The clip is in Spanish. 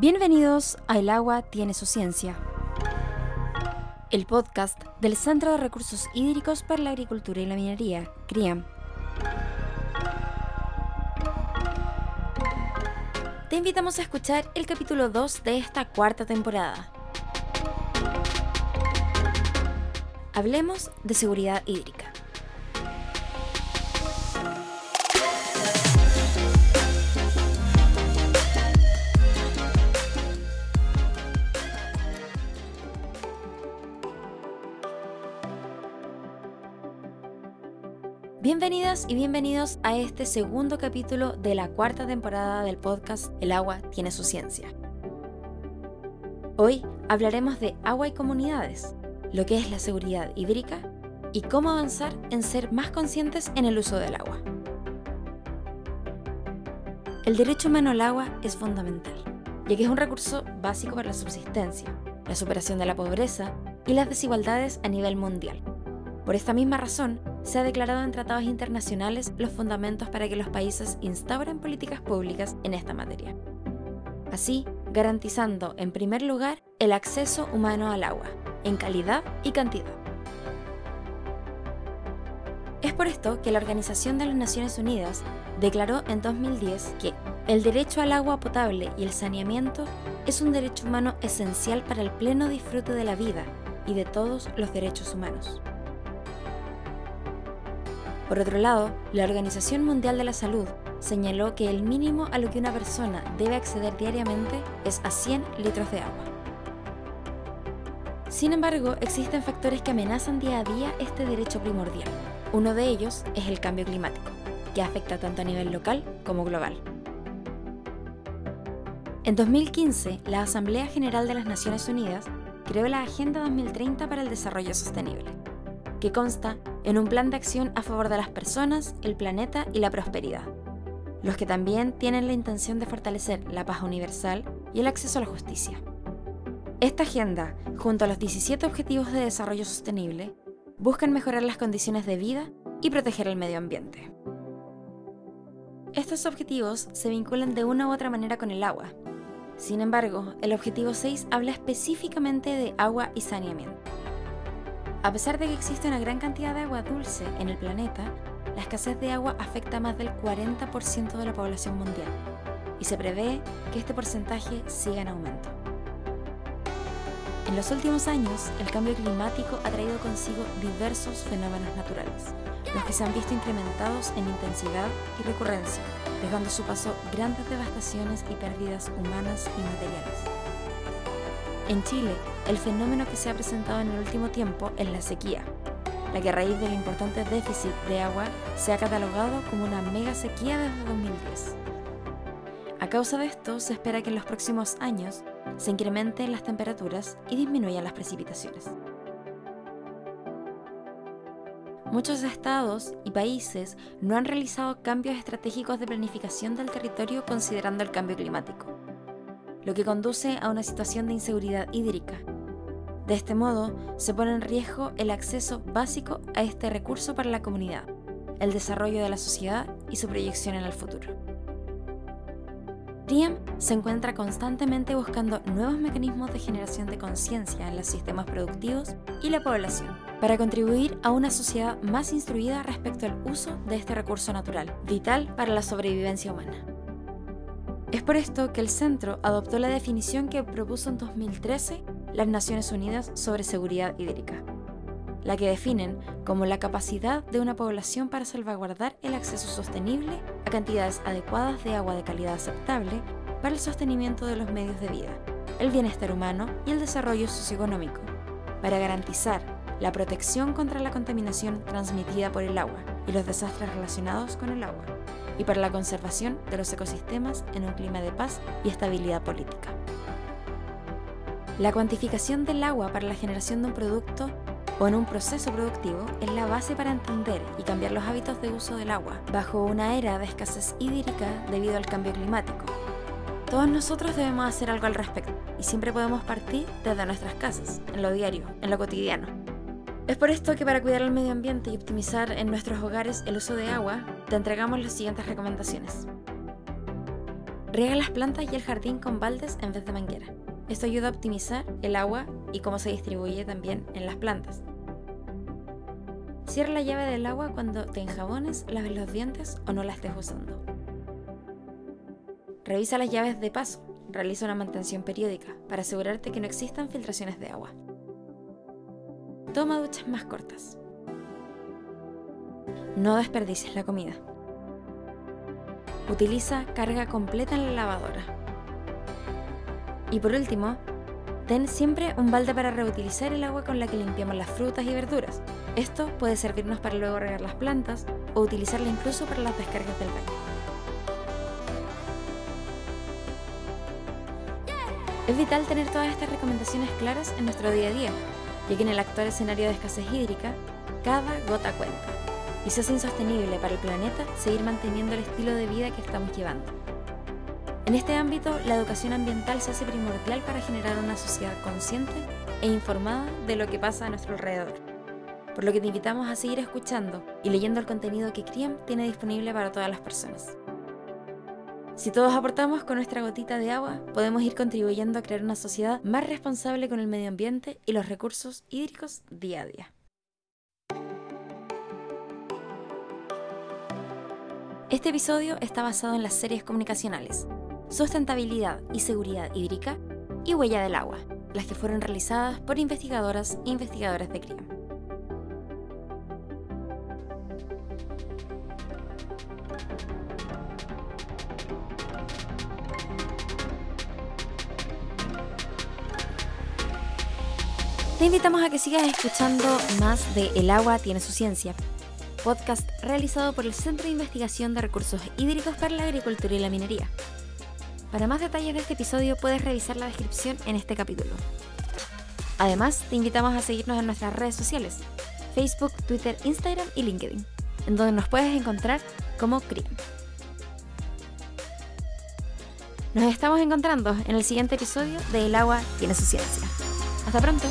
Bienvenidos a El agua tiene su ciencia, el podcast del Centro de Recursos Hídricos para la Agricultura y la Minería, CRIAM. Te invitamos a escuchar el capítulo 2 de esta cuarta temporada. Hablemos de seguridad hídrica. Bienvenidas y bienvenidos a este segundo capítulo de la cuarta temporada del podcast El agua tiene su ciencia. Hoy hablaremos de agua y comunidades, lo que es la seguridad hídrica y cómo avanzar en ser más conscientes en el uso del agua. El derecho humano al agua es fundamental, ya que es un recurso básico para la subsistencia, la superación de la pobreza y las desigualdades a nivel mundial. Por esta misma razón, se ha declarado en tratados internacionales los fundamentos para que los países instauren políticas públicas en esta materia. Así, garantizando, en primer lugar, el acceso humano al agua, en calidad y cantidad. Es por esto que la Organización de las Naciones Unidas declaró en 2010 que el derecho al agua potable y el saneamiento es un derecho humano esencial para el pleno disfrute de la vida y de todos los derechos humanos. Por otro lado, la Organización Mundial de la Salud señaló que el mínimo a lo que una persona debe acceder diariamente es a 100 litros de agua. Sin embargo, existen factores que amenazan día a día este derecho primordial. Uno de ellos es el cambio climático, que afecta tanto a nivel local como global. En 2015, la Asamblea General de las Naciones Unidas creó la Agenda 2030 para el Desarrollo Sostenible, que consta en un plan de acción a favor de las personas, el planeta y la prosperidad, los que también tienen la intención de fortalecer la paz universal y el acceso a la justicia. Esta agenda, junto a los 17 Objetivos de Desarrollo Sostenible, buscan mejorar las condiciones de vida y proteger el medio ambiente. Estos objetivos se vinculan de una u otra manera con el agua. Sin embargo, el objetivo 6 habla específicamente de agua y saneamiento. A pesar de que existe una gran cantidad de agua dulce en el planeta, la escasez de agua afecta a más del 40% de la población mundial y se prevé que este porcentaje siga en aumento. En los últimos años, el cambio climático ha traído consigo diversos fenómenos naturales, los que se han visto incrementados en intensidad y recurrencia, dejando su paso grandes devastaciones y pérdidas humanas y materiales. En Chile, el fenómeno que se ha presentado en el último tiempo es la sequía, la que a raíz del importante déficit de agua se ha catalogado como una mega sequía desde 2010. A causa de esto, se espera que en los próximos años se incrementen las temperaturas y disminuyan las precipitaciones. Muchos estados y países no han realizado cambios estratégicos de planificación del territorio considerando el cambio climático lo que conduce a una situación de inseguridad hídrica. De este modo, se pone en riesgo el acceso básico a este recurso para la comunidad, el desarrollo de la sociedad y su proyección en el futuro. RIEM se encuentra constantemente buscando nuevos mecanismos de generación de conciencia en los sistemas productivos y la población, para contribuir a una sociedad más instruida respecto al uso de este recurso natural, vital para la sobrevivencia humana. Es por esto que el centro adoptó la definición que propuso en 2013 las Naciones Unidas sobre seguridad hídrica, la que definen como la capacidad de una población para salvaguardar el acceso sostenible a cantidades adecuadas de agua de calidad aceptable para el sostenimiento de los medios de vida, el bienestar humano y el desarrollo socioeconómico, para garantizar la protección contra la contaminación transmitida por el agua y los desastres relacionados con el agua y para la conservación de los ecosistemas en un clima de paz y estabilidad política. La cuantificación del agua para la generación de un producto o en un proceso productivo es la base para entender y cambiar los hábitos de uso del agua bajo una era de escasez hídrica debido al cambio climático. Todos nosotros debemos hacer algo al respecto y siempre podemos partir desde nuestras casas, en lo diario, en lo cotidiano. Es por esto que para cuidar el medio ambiente y optimizar en nuestros hogares el uso de agua, te entregamos las siguientes recomendaciones. Riega las plantas y el jardín con baldes en vez de manguera. Esto ayuda a optimizar el agua y cómo se distribuye también en las plantas. Cierra la llave del agua cuando te enjabones, laves los dientes o no la estés usando. Revisa las llaves de paso. Realiza una mantención periódica para asegurarte que no existan filtraciones de agua. Toma duchas más cortas. No desperdicies la comida. Utiliza carga completa en la lavadora. Y por último, ten siempre un balde para reutilizar el agua con la que limpiamos las frutas y verduras. Esto puede servirnos para luego regar las plantas o utilizarla incluso para las descargas del baño. Es vital tener todas estas recomendaciones claras en nuestro día a día, ya que en el actual escenario de escasez hídrica, cada gota cuenta y se hace insostenible para el planeta seguir manteniendo el estilo de vida que estamos llevando. En este ámbito, la educación ambiental se hace primordial para generar una sociedad consciente e informada de lo que pasa a nuestro alrededor. Por lo que te invitamos a seguir escuchando y leyendo el contenido que CRIEM tiene disponible para todas las personas. Si todos aportamos con nuestra gotita de agua, podemos ir contribuyendo a crear una sociedad más responsable con el medio ambiente y los recursos hídricos día a día. Este episodio está basado en las series comunicacionales Sustentabilidad y Seguridad Hídrica y Huella del Agua, las que fueron realizadas por investigadoras e investigadores de CRIAM. Te invitamos a que sigas escuchando más de El agua tiene su ciencia, podcast realizado por el Centro de Investigación de Recursos Hídricos para la Agricultura y la Minería. Para más detalles de este episodio puedes revisar la descripción en este capítulo. Además, te invitamos a seguirnos en nuestras redes sociales, Facebook, Twitter, Instagram y LinkedIn, en donde nos puedes encontrar como CRIM. Nos estamos encontrando en el siguiente episodio de El agua tiene su ciencia. Hasta pronto.